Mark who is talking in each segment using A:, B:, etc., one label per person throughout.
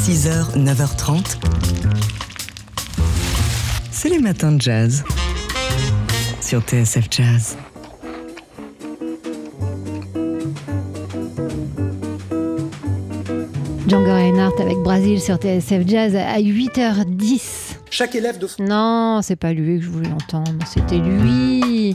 A: 6h, 9h30. C'est les matins de jazz. Sur TSF Jazz.
B: Django Reinhardt avec Brasil sur TSF Jazz à 8h10.
C: Chaque élève de
B: Non, c'est pas lui que je voulais entendre, c'était lui.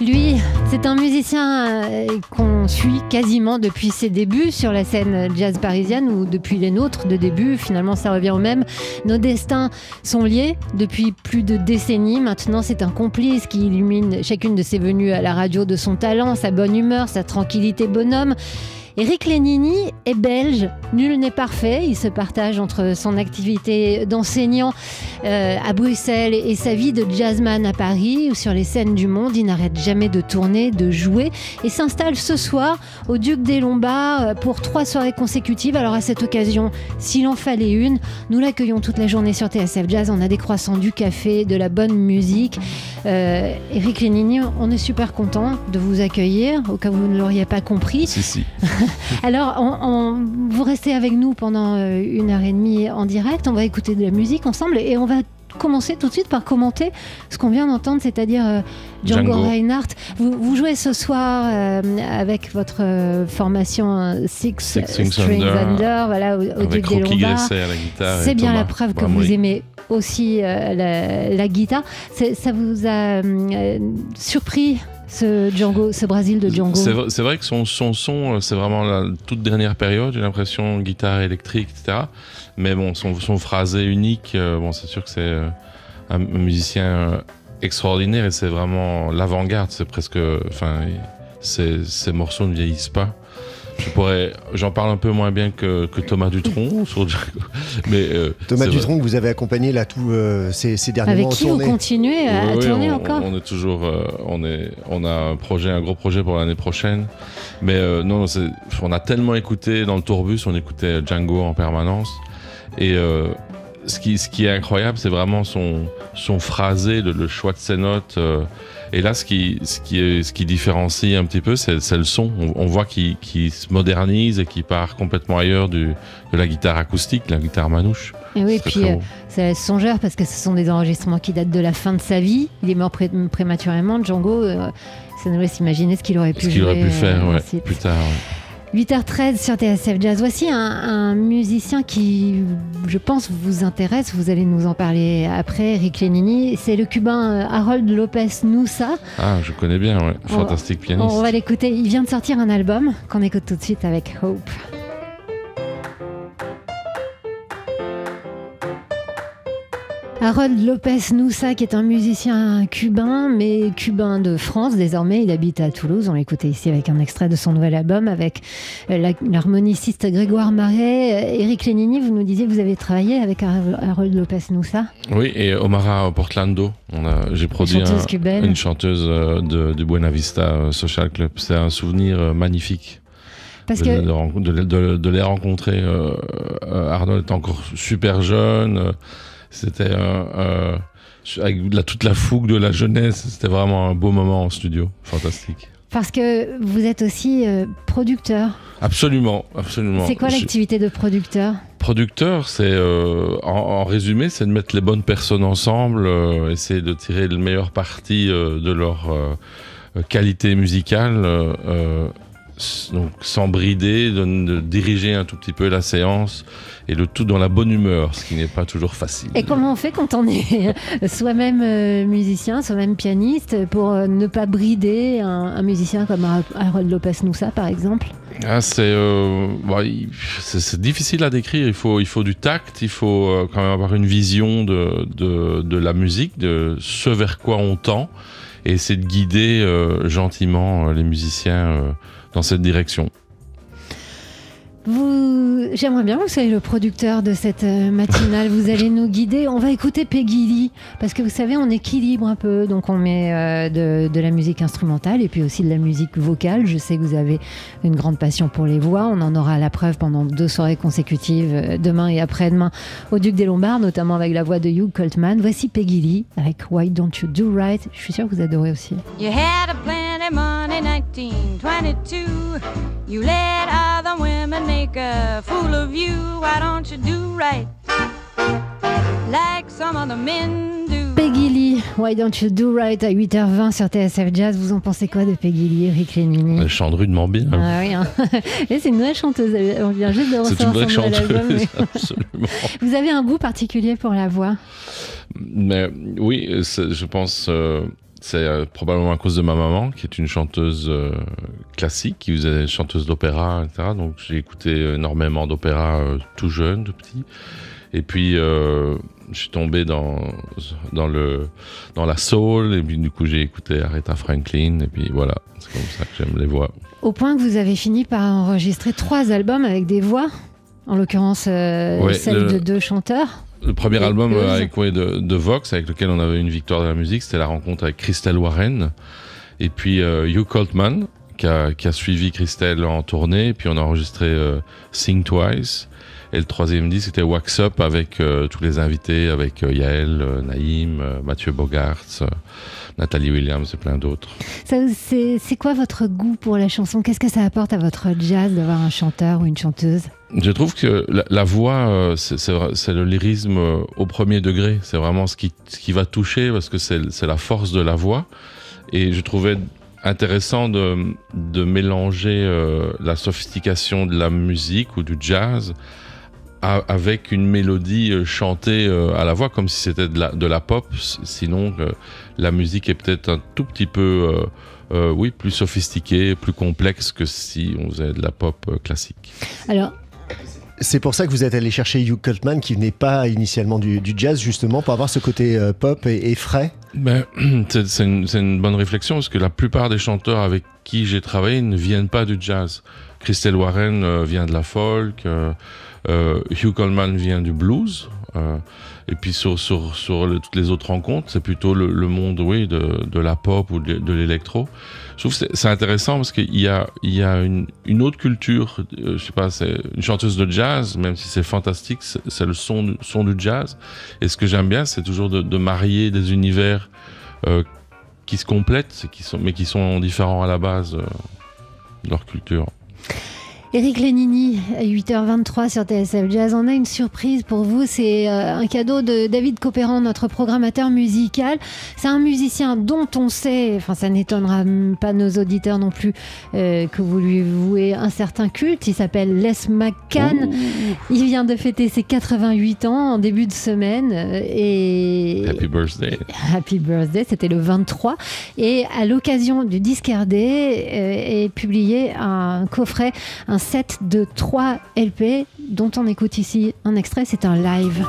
B: Lui, c'est un musicien euh, qu'on suit quasiment depuis ses débuts sur la scène jazz parisienne ou depuis les nôtres de début. Finalement, ça revient au même. Nos destins sont liés depuis plus de décennies. Maintenant, c'est un complice qui illumine chacune de ses venues à la radio de son talent, sa bonne humeur, sa tranquillité bonhomme. Eric Lénini est belge, nul n'est parfait. Il se partage entre son activité d'enseignant euh, à Bruxelles et sa vie de jazzman à Paris ou sur les scènes du monde. Il n'arrête jamais de tourner, de jouer et s'installe ce soir au Duc des Lombards euh, pour trois soirées consécutives. Alors à cette occasion, s'il en fallait une, nous l'accueillons toute la journée sur TSF Jazz. On a des croissants, du café, de la bonne musique. Euh, Eric Lénini, on est super content de vous accueillir, au cas où vous ne l'auriez pas compris.
D: Si, si.
B: Alors, on- on- vous restez avec nous pendant euh, une heure et demie en direct. On va écouter de la musique ensemble et on va commencer tout de suite par commenter ce qu'on vient d'entendre, c'est-à-dire euh, Django,
D: Django.
B: Reinhardt. Vous, vous jouez ce soir euh, avec votre euh, formation Six,
D: Six Strings Under,
B: Under, voilà, au, au Duc des Lombards. C'est bien
D: Thomas
B: la preuve que vous aimez aussi la, la guitare. Ça vous a surpris ce Django, ce Brésil de Django
D: C'est vrai, que son, son euh, c'est vraiment la toute dernière période, j'ai l'impression, guitare électrique, etc. Mais bon, son, son phrasé unique, euh, bon, c'est sûr que c'est euh, un musicien extraordinaire et c'est vraiment l'avant-garde. C'est presque, enfin, ces morceaux ne vieillissent pas. Je pourrais, j'en parle un peu moins bien que, que Thomas Dutronc sur Django, mais euh,
E: Thomas
D: vrai.
E: Dutronc, que vous avez accompagné là tous euh, ces, ces derniers
B: Avec
E: mois
B: qui vous continuez à, à
D: Oui, oui,
B: tourner
D: on,
B: encore
D: on est toujours, euh, on est, on a un projet, un gros projet pour l'année prochaine. Mais euh, non, on a tellement écouté dans le tourbus, on écoutait Django en permanence. Et euh, ce qui, ce qui est incroyable, c'est vraiment son, son phrasé, le, le choix de ses notes. euh, et là, ce qui, ce qui, est, ce qui différencie un petit peu, c'est le son. On, on voit qu'il se modernise et qu'il part complètement ailleurs du, de la guitare acoustique, la guitare manouche.
B: Et oui,
D: C'est
B: puis euh, ça laisse songeur parce que ce sont des enregistrements qui datent de la fin de sa vie. Il est mort pré- prématurément, Django. euh, ça nous laisse imaginer ce qu'il aurait pu
D: Ce qu'il aurait pu faire
B: euh,
D: ouais, plus tard. ouais.
B: 8h13 sur TSF Jazz. Voici un, un musicien qui, je pense, vous intéresse. Vous allez nous en parler après, Eric Lénini. C'est le cubain euh, Harold Lopez Noussa.
D: Ah, je connais bien, ouais.
B: On
D: fantastique pianiste.
B: On va l'écouter. Il vient de sortir un album qu'on écoute tout de suite avec Hope. Harold Lopez Noussa, qui est un musicien cubain, mais cubain de France désormais. Il habite à Toulouse. On l'écoutait ici avec un extrait de son nouvel album avec euh, l'harmoniciste Grégoire Marais. Euh, Eric Lénini, vous nous disiez que vous avez travaillé avec Har- Harold Lopez Noussa,
D: Oui, et Omara Portlando. J'ai produit
B: chanteuse
D: un- une chanteuse euh, de, du Buena Vista euh, Social Club. C'est un souvenir euh, magnifique
B: Parce
D: de,
B: que
D: de, renco- de- de- de les rencontrer. Euh, euh, Arnold était encore super jeune. C'était euh, euh, avec la- toute la fougue de la jeunesse. C'était vraiment un beau moment en studio. Fantastique.
B: Parce que vous êtes aussi euh, producteur.
D: Absolument, absolument.
B: C'est quoi l'activité de producteur?
D: Producteur, c'est euh, en, en résumé, c'est de mettre les bonnes personnes ensemble, euh, essayer de tirer le meilleur parti de leur qualité musicale, donc sans brider, de, de diriger un tout petit peu la séance et le tout dans la bonne humeur, ce qui n'est pas toujours facile.
B: Et comment on fait quand on est soi-même euh, musicien, soi-même pianiste, pour euh, ne pas brider un, un musicien comme Har- Harold Lopez Noussa, par exemple?
D: Ah, c'est euh, bah, c'est c'est difficile à décrire. Il faut, il faut du tact, il faut euh, quand même avoir une vision de, de, de la musique, de ce vers quoi on tend, et essayer de guider euh, gentiment euh, les musiciens euh, dans cette direction.
B: Vous, j'aimerais bien que vous soyez le producteur de cette euh, matinale. Vous allez nous guider. On va écouter Peggy Lee parce que vous savez, on équilibre un peu. Donc on met euh, de, de la musique instrumentale et puis aussi de la musique vocale. Je sais que vous avez une grande passion pour les voix. On en aura la preuve pendant deux soirées consécutives, euh, demain et après-demain, au Duc des Lombards, notamment avec la voix de Hugh Coltman. Voici Peggy Lee avec Why Don't You Do Right? Je suis sûre que vous adorez aussi.
F: You had a plan
C: Monday morning, 1922. You let other women make a fool of you. Why don't you do right like some other men do?
B: Peggy Lee, Why Don't You Do Right à 8h20 sur TSF Jazz? Vous en pensez quoi de Peggy Lee, Rick Lenini
D: Elle chante rudement bien.
B: Ah oui, hein. Et c'est une vraie chanteuse. On vient juste de
D: C'est une
B: recevoir
D: vraie
B: son nouvel album.
D: chanteuse,
B: mais-
D: absolument.
B: Vous avez un goût particulier pour la voix?
D: Mais oui, je pense euh, c'est euh, probablement à cause de ma maman, qui est une chanteuse euh, classique, qui faisait chanteuse d'opéra, etc. Donc j'ai écouté énormément d'opéra euh, tout jeune, tout petit. Et puis je suis tombé dans dans le dans la soul, et puis du coup j'ai écouté Aretha Franklin, et puis voilà, c'est comme ça que j'aime les voix.
B: Au point que vous avez fini par enregistrer trois albums avec des voix, en l'occurrence euh,
D: Ouais,
B: celle
D: le-
B: de deux chanteurs.
D: Le premier album euh, avec, ouais, de, de Vox, avec lequel on avait une victoire de la musique, c'était la rencontre avec Christelle Warren. Et puis euh, Hugh Coltman, qui a, qui a suivi Christelle en tournée. Et puis on a enregistré euh, Sing Twice. Et le troisième disque, c'était Wax Up avec euh, tous les invités, avec Yael, Naïm, Mathieu Bogarts, Nathalie Williams et plein d'autres.
B: C'est quoi votre goût pour la chanson? Qu'est-ce que ça apporte à votre jazz d'avoir un chanteur ou une chanteuse?
D: Je trouve que la, la voix, euh, c'est- le lyrisme euh, au premier degré. C'est vraiment ce qui, ce qui va toucher parce que c'est la force de la voix. Et je trouvais intéressant de, de mélanger euh, la sophistication de la musique ou du jazz a- avec une mélodie chantée à la voix comme si c'était de la, de la pop. Sinon, la musique est peut-être un tout petit peu, euh, euh, oui, plus sophistiquée, plus complexe que si on faisait de la pop euh, classique.
B: Alors,
E: C'est pour ça que vous êtes allé chercher Hugh Coltman, qui venait pas initialement du, du jazz, justement, pour avoir ce côté euh, pop et, et frais.
D: Ben, c'est une, bonne réflexion parce que la plupart des chanteurs avec qui j'ai travaillé ne viennent pas du jazz. Christelle Warren euh, vient de la folk, euh, euh, Hugh Coleman vient du blues, euh, et puis sur, toutes les autres rencontres, c'est plutôt le, monde oui, de, la pop ou de, l'électro. Je trouve que c'est- intéressant parce qu'il y a, une, autre culture, euh, je sais pas, c'est une chanteuse de jazz, même si c'est fantastique, c'est le son, du- jazz. Et ce que j'aime bien, c'est toujours de, marier des univers euh, qui se complètent, mais qui sont différents à la base de leur culture.
B: Eric Lenini, à 8h23 sur TSF Jazz, on a une surprise pour vous. C'est euh, un cadeau de David Copéran, notre programmateur musical. C'est un musicien dont on sait, enfin ça n'étonnera pas nos auditeurs non plus, euh, que vous lui vouez un certain culte. Il s'appelle Les McCann. Il vient de fêter ses 88 ans en début de semaine. euh, Et
D: Happy birthday.
B: Happy Birthday, c'était le 23. Et à l'occasion du Discardé euh, est publié un coffret, un set de 3 LP dont on écoute ici un extrait, c'est un live.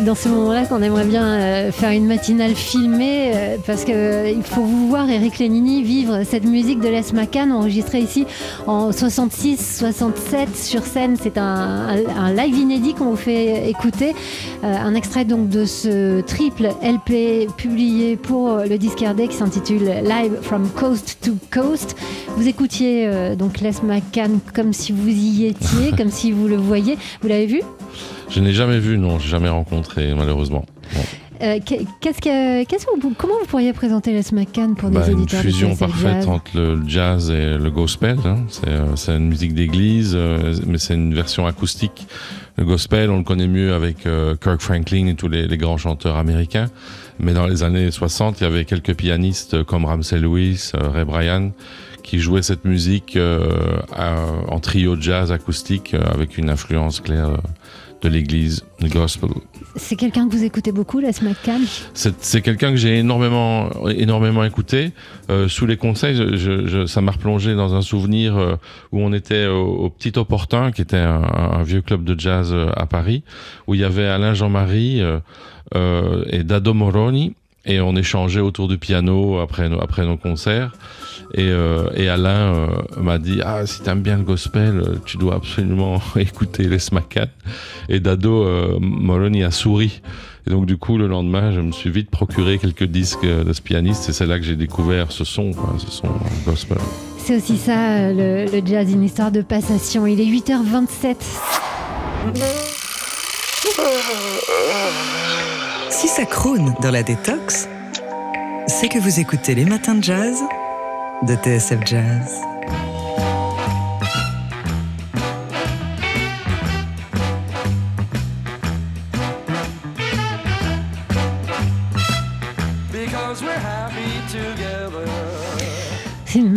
B: C'est dans ce moment-là qu'on aimerait bien euh, faire une matinale filmée euh, parce que euh, faut vous voir Eric Lenini vivre cette musique de Les McCann enregistrée ici en 66-67 sur scène. C'est un, un- un live inédit qu'on vous fait écouter. Un extrait donc de ce triple LP publié pour le Discardé qui s'intitule Live from Coast to Coast. Vous écoutiez donc Les McCann comme si vous y étiez, comme si vous le voyez. Vous l'avez vu?
D: Je n'ai jamais vu, non, j'ai jamais rencontré, malheureusement. Bon.
B: Euh, qu'est- qu'est-ce que, qu'est-ce que vous- comment vous pourriez présenter Les McCann pour des
D: Bah, une
B: auditeurs de
D: fusion parfaite
B: Jazz?
D: entre le jazz et le gospel. hein. C'est euh, une musique d'église, euh, mais c'est une version acoustique. Le gospel, on le connaît mieux avec euh, Kirk Franklin et tous les, les grands chanteurs américains. Mais dans les années 60, il y avait quelques pianistes comme Ramsey Lewis, Ray Bryan, qui jouaient cette musique en trio jazz acoustique avec une influence claire de l'église, le gospel.
B: C'est quelqu'un que vous écoutez beaucoup, Les McCann
D: C'est quelqu'un que j'ai énormément, énormément écouté. Euh, sous les conseils, je- ça m'a replongé dans un souvenir euh, où on était au, au Petit Opportun, qui était un, un vieux club de jazz euh, à Paris, où il y avait Alain Jean-Marie euh, et Dado Moroni. et on échangeait autour du piano après nos, après nos concerts. Et, euh, et Alain euh, m'a dit Ah, si t'aimes bien le gospel, tu dois absolument écouter les McCann. Et Dado euh, Moloney a souri. Et donc, du coup, le lendemain, je me suis vite procuré quelques disques de ce pianiste. Et c'est là que j'ai découvert ce son, quoi, ce son gospel.
B: C'est aussi ça, le, le jazz, une histoire de passation. Il est 8h27.
A: Si ça crône dans la détox, c'est que vous écoutez les matins de jazz de TSF Jazz.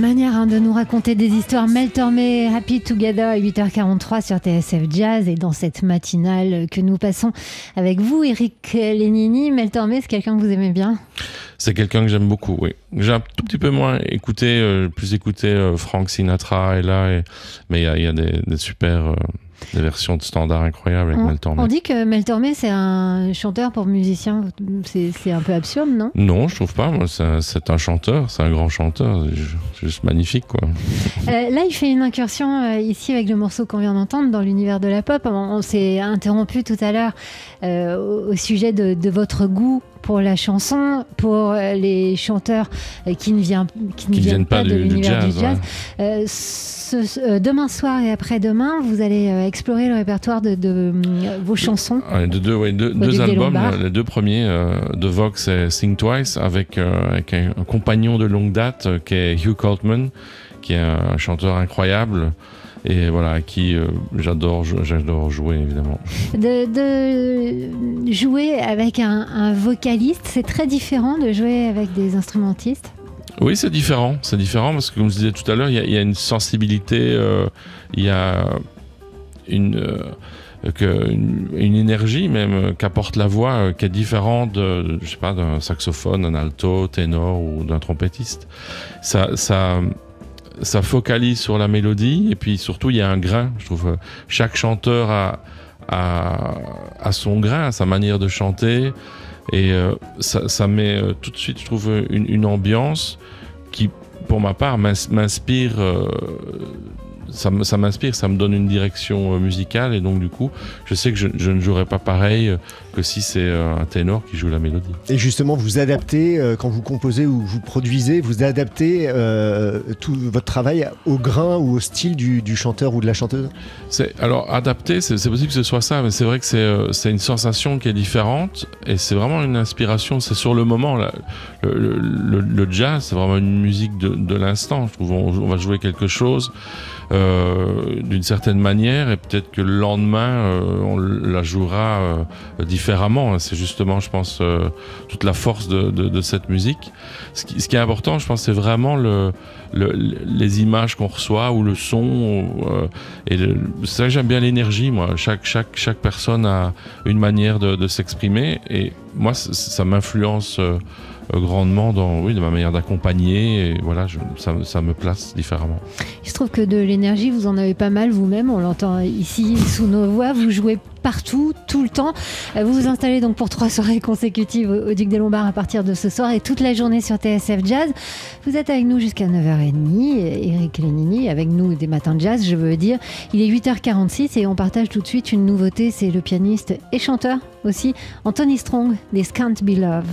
B: Manière hein, de nous raconter des histoires. Mel Tormé, Happy Together à 8h43 sur TSF Jazz et dans cette matinale que nous passons avec vous, Eric Lénini. Mel Tormé, c'est quelqu'un que vous aimez bien?
D: C'est quelqu'un que j'aime beaucoup, oui. J'ai un tout petit peu moins écouté, euh, plus écouté euh, Frank Sinatra et là, mais il y a, il y a des, des super euh, des versions de standards incroyables avec
B: on,
D: Mel Tormé.
B: on dit que Mel Tormé, c'est un chanteur pour musicien. C'est un peu absurde, non?
D: Non, je trouve pas. C'est un, chanteur, c'est un grand chanteur, juste magnifique, quoi.
B: Euh, là, il fait une incursion euh, ici avec le morceau qu'on vient d'entendre dans l'univers de la pop. On, on s'est interrompu tout à l'heure euh, au, au sujet de, de votre goût pour la chanson, pour euh, les chanteurs euh, qui ne, vient- qui ne
D: Qui
B: viennent pas, de l'univers
D: jazz.
B: du jazz.
D: ouais.
B: Euh, ce- demain soir et après-demain, vous allez explorer le répertoire de, de, vos chansons.
D: De deux, ouais, deux, albums, les deux premiers de Vox et Sing Twice, avec, avec un, un compagnon de longue date qui est Hugh Coltman, qui est un chanteur incroyable et voilà, à qui euh, j'adore, jou- j'adore jouer évidemment.
B: De, de jouer avec un, un vocaliste, c'est très différent de jouer avec des instrumentistes?
D: Oui, c'est différent, c'est différent parce que comme je disais tout à l'heure, il y, a- il y a une sensibilité, euh, il y a une, euh, que- une, une énergie même euh, qu'apporte la voix euh, qui est différente de, je sais pas, d'un saxophone, d'un alto, ténor ou d'un trompettiste. Ça, ça, ça focalise sur la mélodie et puis surtout il y a un grain. Je trouve chaque chanteur a, a, son grain, sa manière de chanter et euh, ça, met euh, tout de suite, je trouve, une, ambiance qui, pour ma part, m'ins- m'inspire. euh, ça m'inspire, ça me donne une direction euh, musicale et donc du coup, je sais que je, je ne jouerai pas pareil euh, que si c'est euh, un ténor qui joue la mélodie.
E: Et justement, vous adaptez, euh, quand vous composez ou vous produisez, vous adaptez euh, tout votre travail au grain ou au style du, du chanteur ou de la chanteuse?
D: Alors adapté, c'est possible que ce soit ça, mais c'est vrai que c'est une sensation qui est différente et c'est vraiment une inspiration. C'est sur le moment. là. Le, le- le- le jazz, c'est vraiment une musique de, de l'instant. Je trouve on, on va jouer quelque chose euh, d'une certaine manière et peut-être que le lendemain euh, on la jouera euh, différemment. C'est justement, je pense, toute la force de, cette musique. Ce qui, est important, je pense, c'est vraiment le, le- les images qu'on reçoit ou le son. et c'est ça que j'aime bien l'énergie, moi. Chaque, chaque, chaque personne a une manière de, s'exprimer. Et moi, ça m'influence grandement dans, oui, de ma manière d'accompagner. Et voilà, je- ça, ça me place différemment.
B: Il se trouve que de l'énergie, vous en avez pas mal vous-même. On l'entend ici sous nos voix. Vous jouez partout, tout le temps. Euh, Vous vous installez donc pour trois soirées consécutives au au Duc des Lombards à partir de ce soir et toute la journée sur TSF Jazz. Vous êtes avec nous jusqu'à 9h30. Eric Lénini avec nous des matins de jazz, je veux dire. Il est 8h46 et on partage tout de suite une nouveauté. C'est le pianiste et chanteur aussi, Anthony Strong, des Can't Be Love.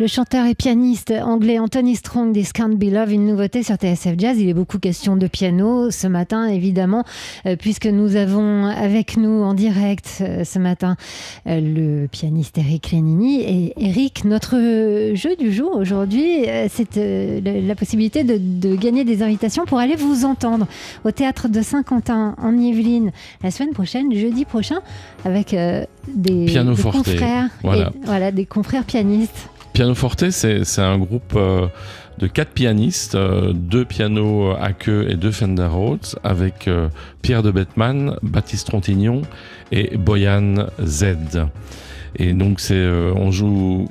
B: Le chanteur et pianiste anglais Anthony Strong des Can't Be Love, une nouveauté sur TSF Jazz. Il est beaucoup question de piano ce matin, évidemment, euh, puisque nous avons avec nous en direct euh, ce matin euh, le pianiste Eric Lénini. Et Eric, notre jeu du jour aujourd'hui, c'est la, possibilité de, de gagner des invitations pour aller vous entendre au théâtre de Saint-Quentin en Yvelines la semaine prochaine, jeudi prochain, avec euh, des, confrères,
D: voilà.
B: et- voilà, des confrères pianistes.
D: Piano Forte, c'est un groupe euh, de quatre pianistes, euh, deux pianos à queue et deux Fender Rhodes, avec euh, Pierre de Bettman, Baptiste Trontignon et Boyan Z. Et donc c'est, euh, on joue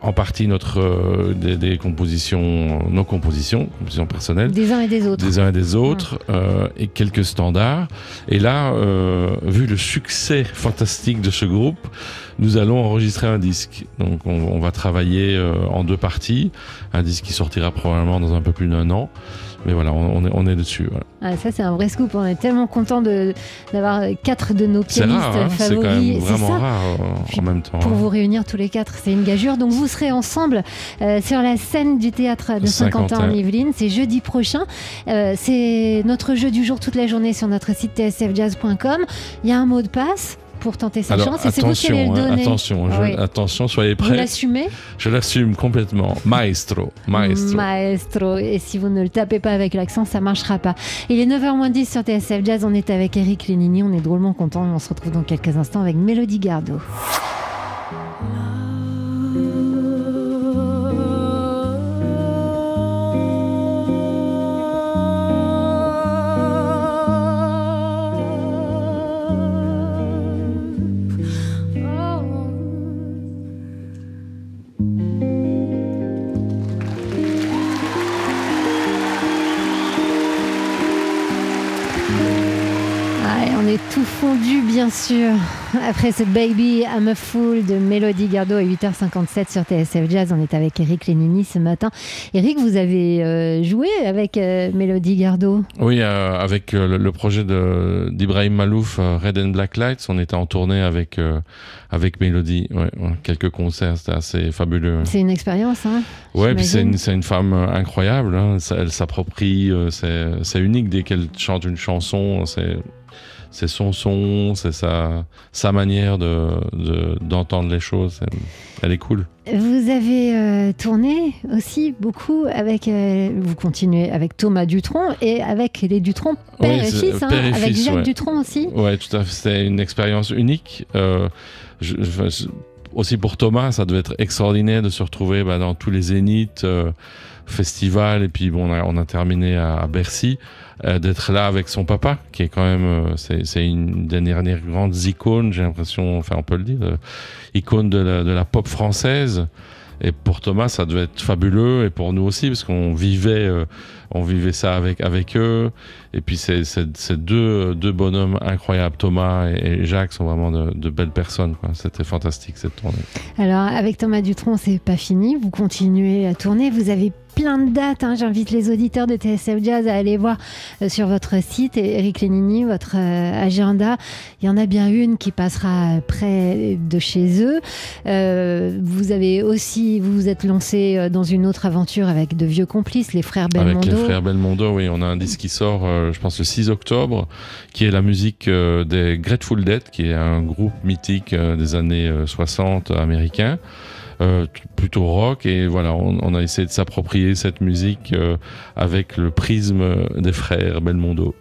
D: en partie notre, euh, des, des compositions, nos compositions, compositions personnelles,
B: Des uns et des autres.
D: des uns et des autres, euh, et quelques standards. Et là, euh, vu le succès fantastique de ce groupe, nous allons enregistrer un disque. Donc on, on va travailler euh, en deux parties, un disque qui sortira probablement dans un peu plus d'un an. Mais voilà, on, est, on est dessus. voilà.
B: Ah, ça, c'est un vrai scoop. On est tellement content d'avoir quatre de nos
D: C'est
B: pianistes
D: rare, hein, c'est
B: favoris.
D: quand même
B: C'est
D: vraiment
B: ça.
D: rare euh, en même temps.
B: Pour
D: hein.
B: vous réunir tous les quatre, c'est une gageure. Donc vous serez ensemble euh, sur la scène du théâtre de Saint-Quentin en. Yvelines. C'est jeudi prochain. Euh, c'est notre jeu du jour toute la journée sur notre site tsfjazz.com. Il y a un mot de passe pour tenter sa
D: Alors
B: chance et c'est vous qui allez
D: attention, hein, attention, je-
B: Oui.
D: attention, soyez
B: Vous
D: prêts.
B: l'assumez
D: Je l'assume complètement. Maestro, maestro.
B: Maestro. Et si vous ne le tapez pas avec l'accent, ça marchera pas. Il est 9h10 sur TSF Jazz. On est avec Eric Lénini. On est drôlement content. On se retrouve dans quelques instants avec Mélodie Gardot. Bien sûr. Après cette Baby I'm a Fool de Mélodie Gardot à 8h57 sur TSF Jazz, on est avec Eric Lénini ce matin. Eric, vous avez euh, joué avec euh, Mélodie Gardot
D: Oui, euh, avec le, le projet d'Ibrahim Malouf, Red and Black Lights, on était en tournée avec, avec Mélodie. Ouais, ouais, quelques concerts, c'était assez fabuleux.
B: C'est une expérience, hein
D: Ouais, puis c'est une, femme incroyable. hein. Ça- Elle s'approprie, c'est c'est unique dès qu'elle chante une chanson. C'est c'est son son, c'est sa, sa manière de de- d'entendre les choses. Elle est cool.
B: Vous avez euh, tourné aussi beaucoup avec, euh, vous continuez avec Thomas Dutronc et avec les Dutronc père
D: Oui,
B: et fils, hein,
D: père et
B: avec
D: fils,
B: Jacques
D: ouais.
B: Dutronc aussi.
D: Ouais, tout à fait. C'était une expérience unique. Euh, je- je- je- aussi pour Thomas, ça devait être extraordinaire de se retrouver bah, dans tous les zéniths, festivals, et puis bon, on a, terminé à, Bercy, euh, d'être là avec son papa, qui est quand même, euh, c'est une des dernières grandes icônes, j'ai l'impression, enfin on peut le dire, euh, icône de la, de la pop française. Et pour Thomas, ça devait être fabuleux, et pour nous aussi, parce qu'on vivait, euh, on vivait ça avec avec eux. Et puis ces deux, deux bonhommes incroyables, Thomas et, et Jacques, sont vraiment de, de belles personnes. C'était fantastique cette tournée.
B: Alors avec Thomas Dutronc, c'est pas fini. Vous continuez à tourner. Vous avez plein de dates. hein. J'invite les auditeurs de TSF Jazz à aller voir euh, sur votre site, et Eric Lénini, votre euh, agenda. Il y en a bien une qui passera près de chez eux. Euh, vous avez aussi, vous vous êtes lancé dans une autre aventure avec de vieux complices, les frères Belmondo.
D: Frères Belmondo, oui, on a un disque qui sort, euh, je pense, le 6 octobre, qui est la musique euh, des Grateful Dead, qui est un groupe mythique euh, des années euh, 60 américains. euh, t- plutôt rock et voilà on, a essayé de s'approprier cette musique avec le prisme des frères Belmondo.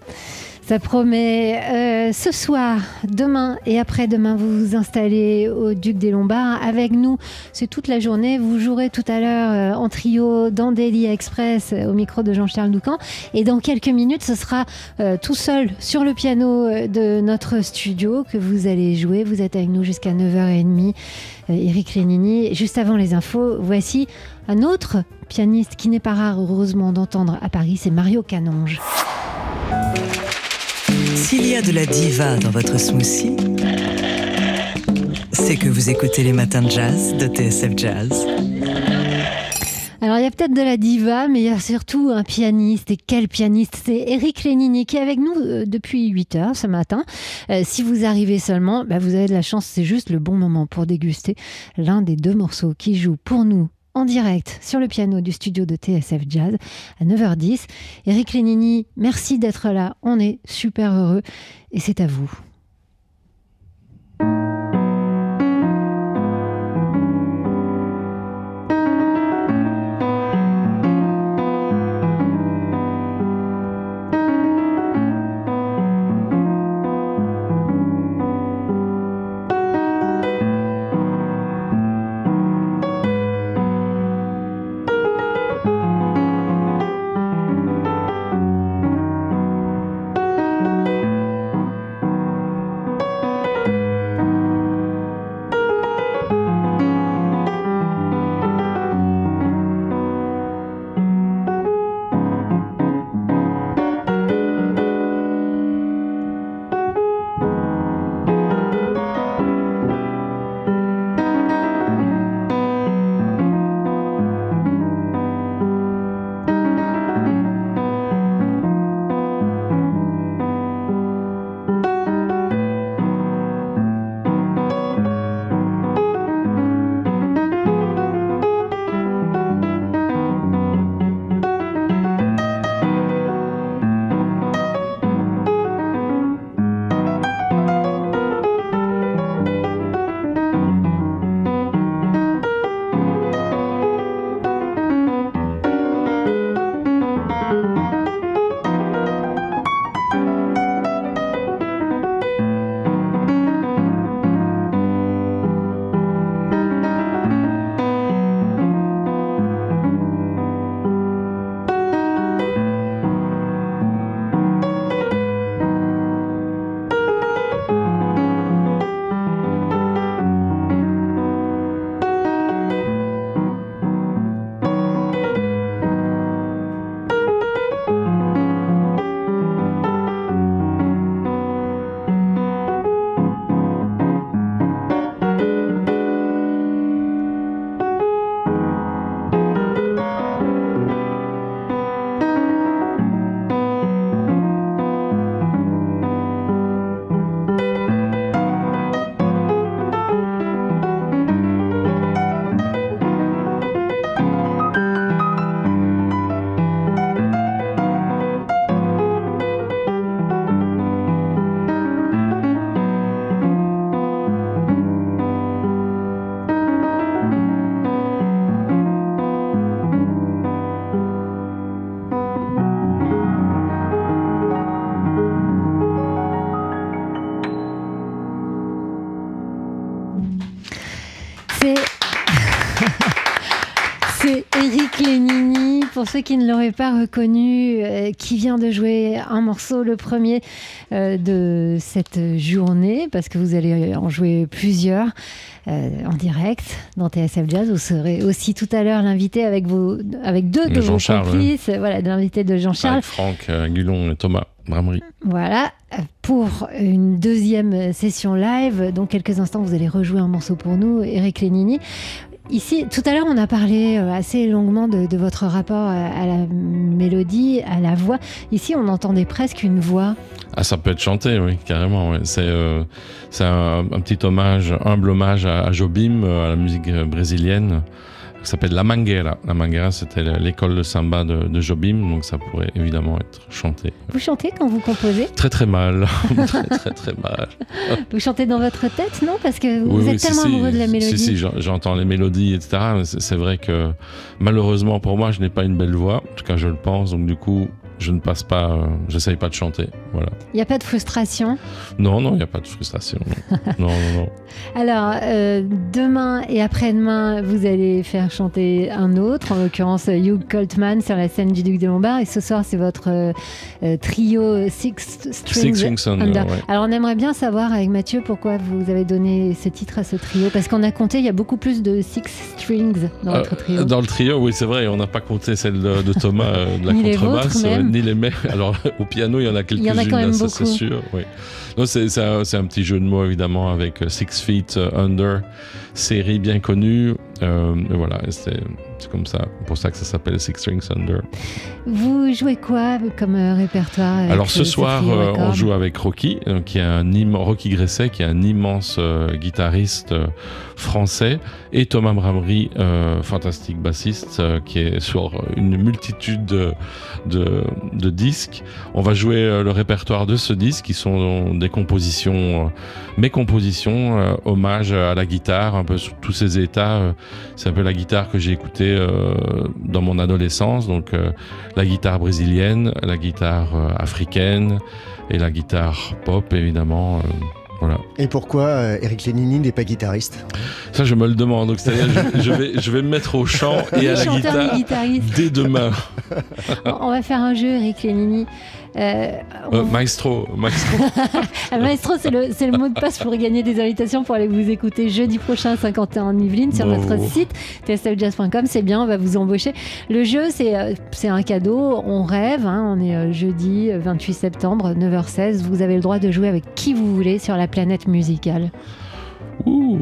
B: Ça promet. Euh, ce soir, demain et après-demain, vous vous installez au Duc des Lombards avec nous. C'est toute la journée. Vous jouerez tout à l'heure euh, en trio dans Daily Express euh, au micro de Jean-Charles Doucan. Et dans quelques minutes, ce sera tout seul sur le piano de notre studio que vous allez jouer. Vous êtes avec nous jusqu'à 9h30. Euh, Eric Lénini. Juste avant les infos, voici un autre pianiste qui n'est pas rare, heureusement, d'entendre à Paris. C'est Mario Canonge.
A: S'il y a de la diva dans votre smoothie, c'est que vous écoutez les matins de jazz de TSF Jazz.
B: Alors il y a peut-être de la diva, mais il y a surtout un pianiste. Et quel pianiste? C'est Eric Lénini qui est avec nous euh, depuis 8 heures ce matin. Euh, si vous arrivez seulement, bah, vous avez de la chance, c'est juste le bon moment pour déguster l'un des deux morceaux qui joue pour nous en direct sur le piano du studio de TSF Jazz à 9h10. Eric Lénini, merci d'être là. On est super heureux et c'est à vous. Pour ceux qui ne l'auraient pas reconnu, euh, qui vient de jouer un morceau, le premier euh, de cette journée, parce que vous allez en jouer plusieurs euh, en direct dans TSF Jazz. Vous serez aussi tout à l'heure l'invité avec, vos, avec deux de vos complices, voilà, l'invité de Jean-Charles.
D: Franck Gulon et Thomas Bramery.
B: Voilà, pour une deuxième session live. Dans quelques instants, vous allez rejouer un morceau pour nous, Eric Lénini. Ici, tout à l'heure, on a parlé euh, assez longuement de, votre rapport à, la mélodie, à la voix. Ici, on entendait presque une voix.
D: Ah, ça peut être chanté, oui, carrément. ouais. C'est euh, un, petit hommage, humble hommage à, Jobim, euh, à la musique brésilienne, qui s'appelle La Mangueira. La Mangueira, c'était l'école de samba de, de Jobim, donc ça pourrait évidemment être chanté.
B: Vous chantez quand vous composez
D: Très très mal, très très très mal.
B: Vous chantez dans votre tête, non? Parce que vous
D: Oui,
B: êtes
D: oui,
B: tellement
D: si.
B: amoureux de la mélodie.
D: Si, si, j'en- j'entends les mélodies, etc. c'est vrai que malheureusement pour moi, je n'ai pas une belle voix. En tout cas, je le pense. Donc du coup, je ne passe pas, euh, j'essaye pas de chanter. Voilà.
B: Il n'y a pas de frustration?
D: Non, non, il n'y a pas de frustration. non, non, non.
B: Alors, euh, demain et après-demain, vous allez faire chanter un autre, en l'occurrence Hugh Coltman sur la scène du Duc des Lombards. Et ce soir, c'est votre euh, euh, trio Six Strings,
D: Six Strings Under, ouais.
B: Alors, on aimerait bien savoir avec Mathieu pourquoi vous avez donné ce titre à ce trio. Parce qu'on a compté, il y a beaucoup plus de Six Strings dans votre
D: Euh,
B: trio.
D: Dans le trio, oui, c'est vrai, on n'a pas compté celle de, de Thomas euh, de la contrebasse, euh, ni les mêmes. Alors au piano, il y en a quelques-unes, là, ça, c'est sûr. Oui. C'est un, petit jeu de mots évidemment avec euh, Six Feet euh, Under, série bien connue. Euh, voilà, c'est comme ça, pour ça que ça s'appelle Six Strings Under.
B: Vous jouez quoi comme euh, répertoire avec
D: Alors ce soir, euh, on joue avec Rocky, qui est un Rocky Gresset, qui est un immense guitariste français, et Thomas Bramery, euh, fantastique bassiste, qui est sur une multitude de, de, de disques. On va jouer le répertoire de ce disque, qui sont des compositions, euh, mes compositions, euh, hommage à la guitare, un peu sur tous ses états. euh, C'est un peu la guitare que j'ai écoutée euh, dans mon adolescence, donc euh, la guitare brésilienne, la guitare euh, africaine et la guitare pop évidemment. euh, voilà.
E: Et pourquoi euh, Eric Lénini n'est pas guitariste?
D: Ça je me le demande. Donc c'est-à-dire je, je vais je vais me mettre au chant et à la guitare
B: guitariste.
D: dès demain.
B: On on va faire un jeu, Eric Lénini. Euh,
D: Euh,
B: on-
D: maestro, maestro.
B: Ah, Maestro, c'est le, mot de passe pour gagner des invitations pour aller vous écouter jeudi prochain à 51 en Yvelines sur
D: Bravo.
B: notre site tsljazz.com. C'est bien, on va vous embaucher. Le jeu, c'est euh, c'est un cadeau. On rêve. hein. on est jeudi euh, 28 septembre, 9h16. Vous avez le droit de jouer avec qui vous voulez sur la planète musicale.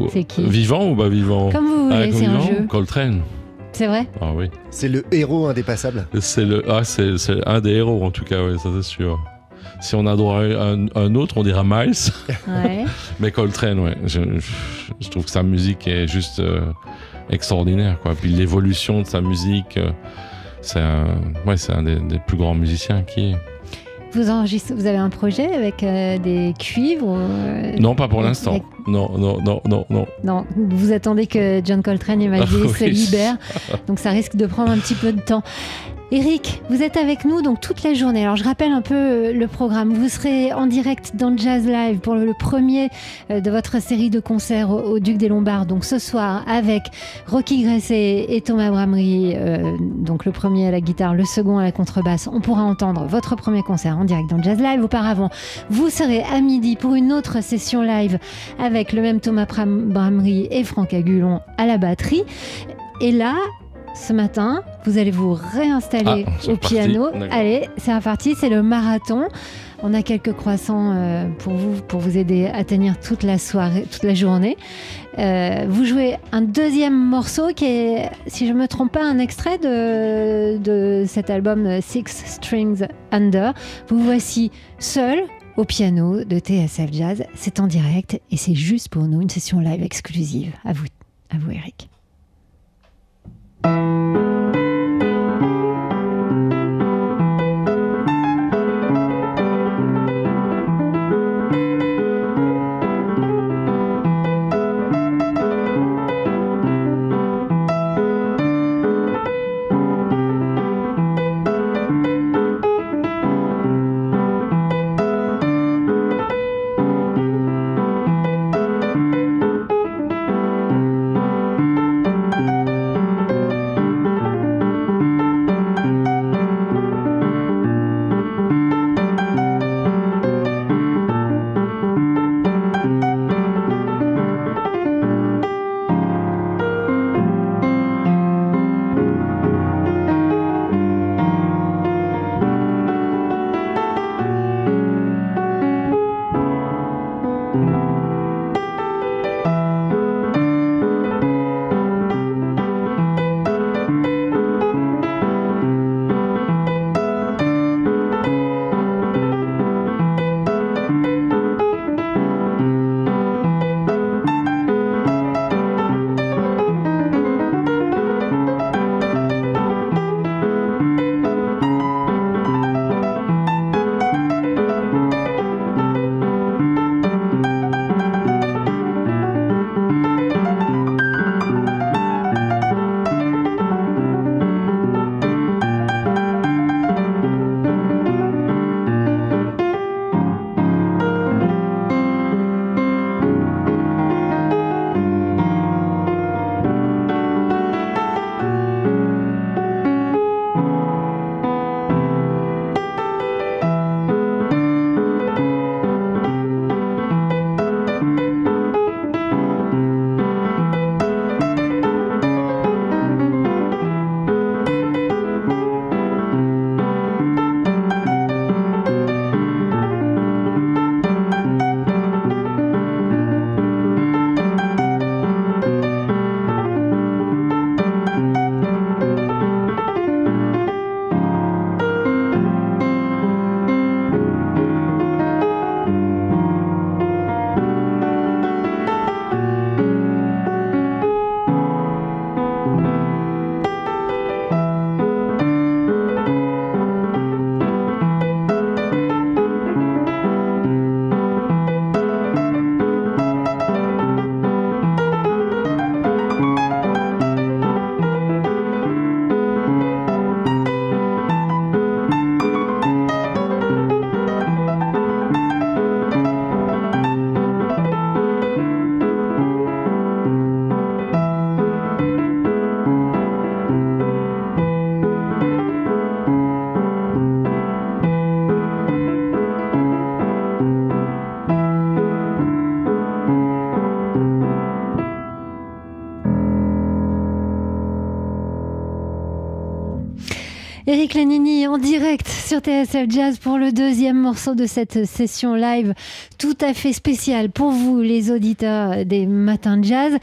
B: C'est qui?
D: Vivant ou pas vivant?
B: Comme vous voulez, c'est un jeu.
D: Coltrane?
B: C'est vrai
D: Ah oui.
E: C'est le héros indépassable.
D: C'est le ah c'est c'est un des héros en tout cas ouais, ça c'est sûr. Si on a droit à un, un autre, on dira Miles.
B: Ouais.
D: Mais Coltrane, ouais. Je, je- je trouve que sa musique est juste euh, extraordinaire, quoi. Puis l'évolution de sa musique, euh, c'est un, ouais, c'est un des, des plus grands musiciens qui est.
B: Vous, enregistrez, vous avez un projet avec euh, des cuivres euh,
D: Non, pas pour l'instant. Non, non, non, non, non.
B: Non, vous attendez que John Coltrane et Miles
D: Ah,
B: se libèrent, donc ça risque de prendre un petit peu de temps. Eric, vous êtes avec nous donc toute la journée. Alors je rappelle un peu euh, le programme. Vous serez en direct dans Jazz Live pour le premier euh, de votre série de concerts au, Duc des Lombards. Donc ce soir avec Rocky Gresset et Thomas Bramery. euh, donc le premier à la guitare, le second à la contrebasse. On pourra entendre votre premier concert en direct dans Jazz Live. Auparavant, vous serez à midi pour une autre session live avec le même Thomas Bramery et Franck Agulon à la batterie. Et là, ce matin, vous allez vous réinstaller
D: Ah, c'est
B: au piano. Allez, c'est reparti, c'est le marathon. On a quelques croissants euh, pour vous, pour vous aider à tenir toute la soirée, toute la journée. Euh, vous jouez un deuxième morceau qui est, si je ne me trompe pas, un extrait de, de cet album euh, Six Strings Under. Vous voici seul au piano de TSF Jazz. C'est en direct et c'est juste pour nous une session live exclusive. À vous, à vous Eric. Eric Lenini en direct sur TSF Jazz pour le deuxième morceau de cette session live tout à fait spéciale pour vous, les auditeurs des matins de jazz.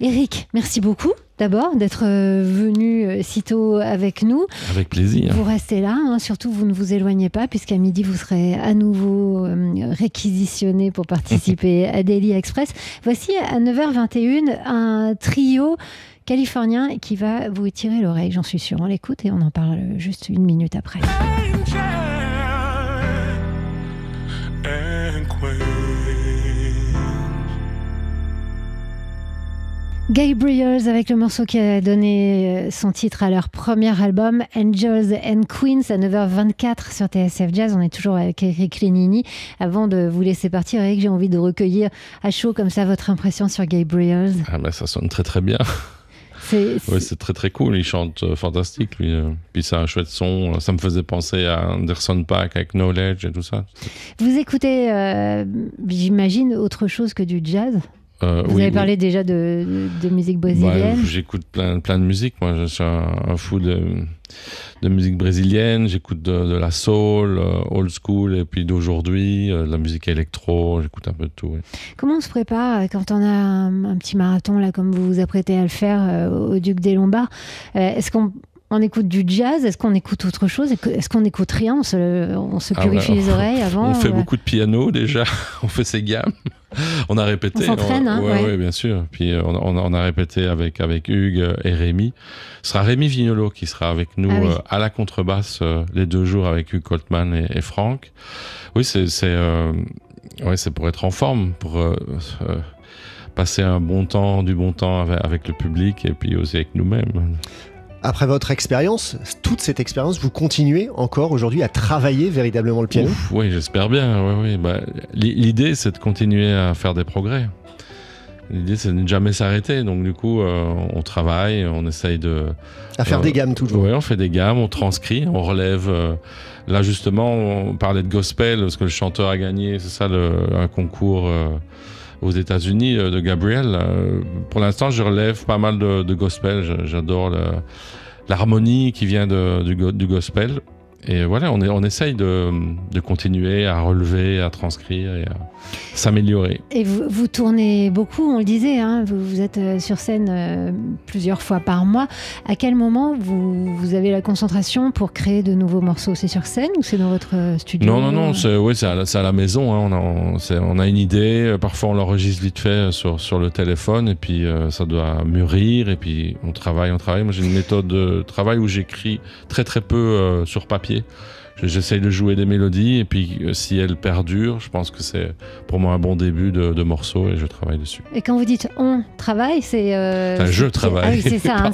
B: Eric, merci beaucoup d'abord d'être euh, venu euh, si tôt avec nous.
D: Avec plaisir.
B: Vous restez là, hein, surtout vous ne vous éloignez pas, puisqu'à midi vous serez à nouveau euh, réquisitionné pour participer à Daily Express. Voici à 9h21 un trio californien qui va vous tirer l'oreille, j'en suis sûre. On l'écoute et on en parle juste une minute après. Gabriels avec le morceau qui a donné euh, son titre à leur premier album, Angels and Queens, à 9h24 sur TSF Jazz. On est toujours avec Eric Lenini. Avant de vous laisser partir, Eric, j'ai envie de recueillir à chaud comme ça votre impression sur Gabriels.
D: Ah bah, ça sonne très très bien.
B: C'est,
D: Ouais, très très cool. Il chante euh, fantastique, lui. euh. Puis c'est un chouette son. Ça me faisait penser à Anderson Paak avec Knowledge et tout ça.
B: Vous écoutez, euh, j'imagine, autre chose que du jazz?
D: Euh,
B: Vous
D: oui,
B: avez
D: oui.
B: parlé déjà de, de musique
D: Bah,
B: brésilienne.
D: J'écoute plein, plein de musique. Moi, je suis un, un fou de, de musique brésilienne. J'écoute de, de la soul, euh, old school, et puis d'aujourd'hui, euh, de la musique électro. J'écoute un peu de tout.
B: Comment on se prépare quand on a un, un petit marathon, là, comme vous vous apprêtez à le faire au Duc des Lombards Est-ce qu'on on écoute du jazz? Est-ce qu'on écoute autre chose? Est-ce qu'on écoute rien? On se, on se
D: Ah
B: purifie les oreilles avant
D: On fait beaucoup de piano déjà. on fait ses gammes. On a répété.
B: On s'entraîne, hein,
D: ouais,
B: ouais.
D: ouais, bien sûr. Puis euh, on, a- on a, on a répété avec, avec Hugues et Rémi. Ce sera Rémi Vignolo qui sera avec nous
B: Ah oui.
D: euh, à la contrebasse euh, les deux jours avec Hugues Coltman et, et Franck. Oui, c'est euh, ouais, pour être en forme, pour passer un bon temps, du bon temps avec, avec le public et puis aussi avec nous-mêmes.
E: Après votre expérience, toute cette expérience, vous continuez encore aujourd'hui à travailler véritablement le piano
D: Ouf, oui, j'espère bien. Ouais, ouais. Bah, l'i- L'idée, c'est de continuer à faire des progrès. L'idée, c'est de ne jamais s'arrêter. Donc, du coup, euh, on travaille, on essaye de.
E: À faire
D: Euh,
E: des gammes toujours
D: Oui, on fait des gammes, on transcrit, on relève. euh, Là, justement, on parlait de gospel, parce que le chanteur a gagné, c'est ça, le- un concours euh, aux États-Unis euh, de Gabriel. Euh, Pour l'instant, je relève pas mal de, gospel. J'adore l'harmonie qui vient du gospel. Et voilà, on, est, on essaye de, de continuer à relever, à transcrire et à s'améliorer.
B: Et vous, vous tournez beaucoup, on le disait, hein, vous, vous êtes euh, sur scène euh, plusieurs fois par mois. À quel moment vous, vous avez la concentration pour créer de nouveaux morceaux? C'est sur scène ou c'est dans votre euh, studio?
D: Non, non, non, c'est c'est à, à la maison. hein, on, a, on, a une idée, parfois on l'enregistre vite fait sur, sur le téléphone, et puis euh, ça doit mûrir, et puis on travaille, on travaille. Moi j'ai une méthode de travail où j'écris très très peu euh, sur papier. Je- J'essaye de jouer des mélodies, et puis euh, si elles perdurent, je pense que c'est pour moi un bon début de, de morceau, et je travaille dessus.
B: Et quand vous dites on travaille, c'est. euh,
D: Enfin, je travaille.
B: Ah oui, c'est ça, hein,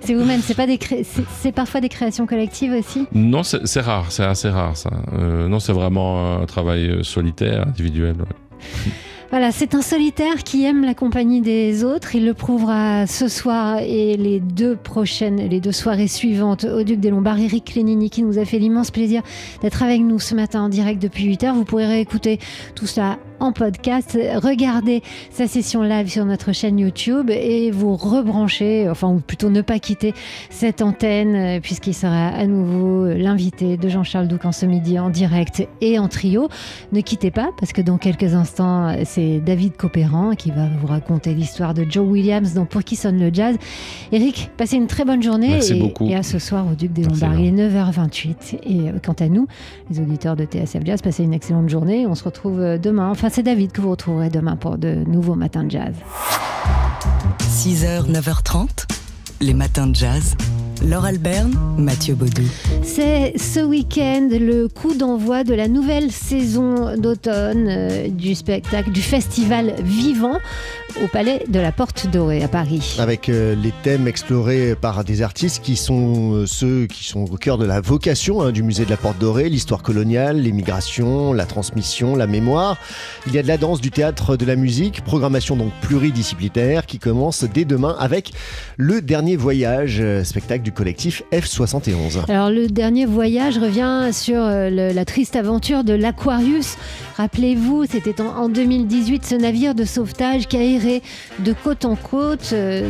B: c'est vous-même. C'est pas des cré- c'est c'est parfois des créations collectives aussi?
D: Non, c'est rare, c'est assez rare ça. Euh, non, c'est vraiment un travail euh, solitaire, individuel. ouais.
B: Voilà, c'est un solitaire qui aime la compagnie des autres. Il le prouvera ce soir et les deux prochaines, les deux soirées suivantes au Duc des Lombards. Eric Lénini qui nous a fait l'immense plaisir d'être avec nous ce matin en direct depuis 8 heures. Vous pourrez réécouter tout ça en podcast, regarder sa session live sur notre chaîne YouTube et vous rebrancher, enfin ou plutôt ne pas quitter cette antenne euh, puisqu'il sera à nouveau l'invité de Jean-Charles Doucan ce midi en direct et en trio. Ne quittez pas parce que dans quelques instants, c'est David Copéran qui va vous raconter l'histoire de Joe Williams dans Pour qui sonne le jazz. Eric, passez une très bonne journée
D: Merci
B: et,
D: beaucoup.
B: et à ce soir au Duc des Lombards. Il est 9h28 et euh, quant à nous, les auditeurs de TSF Jazz, passez une excellente journée. On se retrouve euh, demain. Enfin, c'est David que vous retrouverez demain pour de nouveaux matins de jazz.
A: 6h, 9h30, les matins de jazz. Laure Alberne, Mathieu Baudou.
B: C'est ce week-end le coup d'envoi de la nouvelle saison d'automne euh, du spectacle, du festival vivant au Palais de la Porte Dorée à Paris.
E: avec euh, les thèmes explorés par des artistes qui sont euh, ceux qui sont au cœur de la vocation hein, du musée de la Porte Dorée, l'histoire coloniale, les migrations, la transmission, la mémoire. Il y a de la danse, du théâtre, de la musique, programmation donc pluridisciplinaire qui commence dès demain avec Le Dernier Voyage, euh, spectacle du collectif F71.
B: Alors le dernier voyage revient sur euh, le- la triste aventure de l'Aquarius. Rappelez-vous, c'était en, en 2018 ce navire de sauvetage qui a erré de côte en côte euh,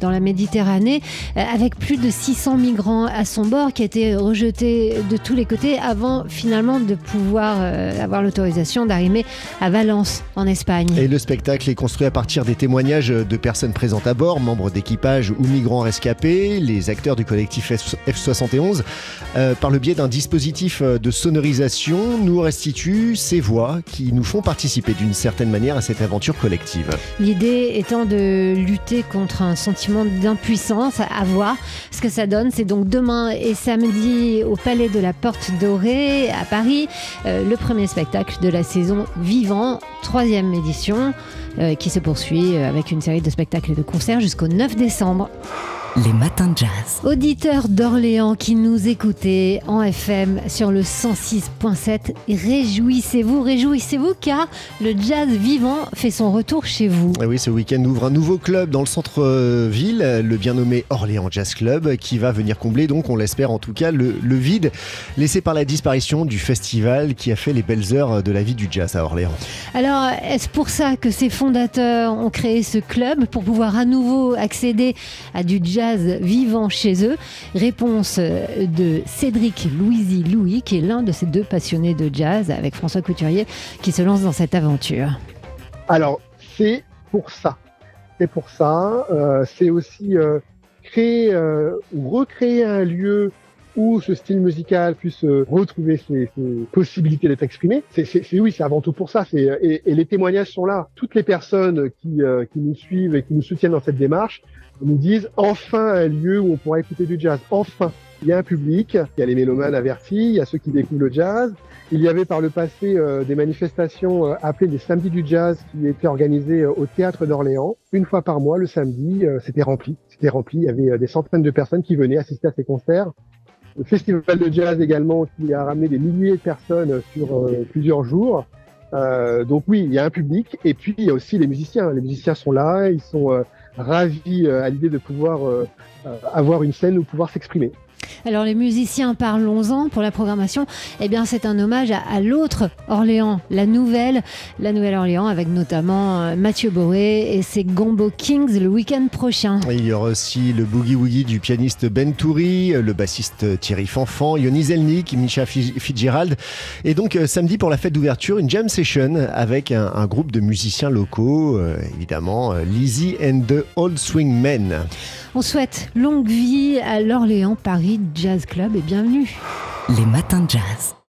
B: dans la Méditerranée euh, avec plus de 600 migrants à son bord qui a été rejeté de tous les côtés avant finalement de pouvoir euh, avoir l'autorisation d'arriver à Valence en Espagne.
E: Et le spectacle est construit à partir des témoignages de personnes présentes à bord, membres d'équipage ou migrants rescapés. Les acteurs du collectif F- F71, euh, par le biais d'un dispositif euh, de sonorisation, nous restituent ces voix qui nous font participer d'une certaine manière à cette aventure collective.
B: L'idée étant de lutter contre un sentiment d'impuissance, à voir ce que ça donne. C'est donc demain et samedi au Palais de la Porte Dorée à Paris, euh, le premier spectacle de la saison Vivant, troisième édition, qui se poursuit avec une série de spectacles et de concerts jusqu'au 9 décembre.
A: Les matins de jazz.
B: Auditeurs d'Orléans qui nous écoutez en FM sur le 106.7, réjouissez-vous, réjouissez-vous car le jazz vivant fait son retour chez vous.
E: Et oui, ce week-end ouvre un nouveau club dans le centre-ville, le bien nommé Orléans Jazz Club, qui va venir combler, donc on l'espère en tout cas, le, le vide laissé par la disparition du festival qui a fait les belles heures de la vie du jazz à Orléans.
B: Alors, est-ce pour ça que ses fondateurs ont créé ce club pour pouvoir à nouveau accéder à du jazz vivant chez eux Réponse de Cédric Louisy Louis, qui est l'un de ces deux passionnés de jazz avec François Couturier, qui se lance dans cette aventure.
G: Alors, c'est pour ça. C'est pour ça. Euh, c'est aussi euh, créer euh, ou recréer un lieu où ce style musical puisse euh, retrouver ses, possibilités d'être exprimé. C'est, oui, c'est avant tout pour ça. C'est, et, les témoignages sont là. Toutes les personnes qui, euh, qui nous suivent et qui nous soutiennent dans cette démarche nous disent enfin un lieu où on pourra écouter du jazz. Enfin, il y a un public, il y a les mélomanes avertis, il y a ceux qui découvrent le jazz, il y avait par le passé euh, des manifestations euh, appelées les samedis du jazz qui étaient organisées euh, au théâtre d'Orléans. Une fois par mois, le samedi, euh, c'était rempli. C'était rempli. Il y avait euh, des centaines de personnes qui venaient assister à ces concerts. Le festival de jazz également qui a ramené des milliers de personnes sur euh, plusieurs jours. Euh, donc oui, il y a un public et puis il y a aussi les musiciens. Les musiciens sont là, ils sont euh, ravis à l'idée de pouvoir avoir une scène où pouvoir s'exprimer.
B: Alors les musiciens, parlons-en pour la programmation. Eh bien, c'est un hommage à, à l'autre Orléans, la nouvelle, la nouvelle Orléans, avec notamment euh, Mathieu Boré et ses Gombo Kings le week-end prochain.
E: Il y aura aussi le boogie woogie du pianiste Ben Toury, le bassiste Thierry Fanfan, Yoni Zelnik, Misha Fi- Fitzgerald. Et donc euh, samedi pour la fête d'ouverture, une jam session avec un, un groupe de musiciens locaux, euh, évidemment euh, Lizzie and the Old Swing Men.
B: On souhaite longue vie à l'Orléans Paris Jazz Club et bienvenue.
A: Les matins de jazz.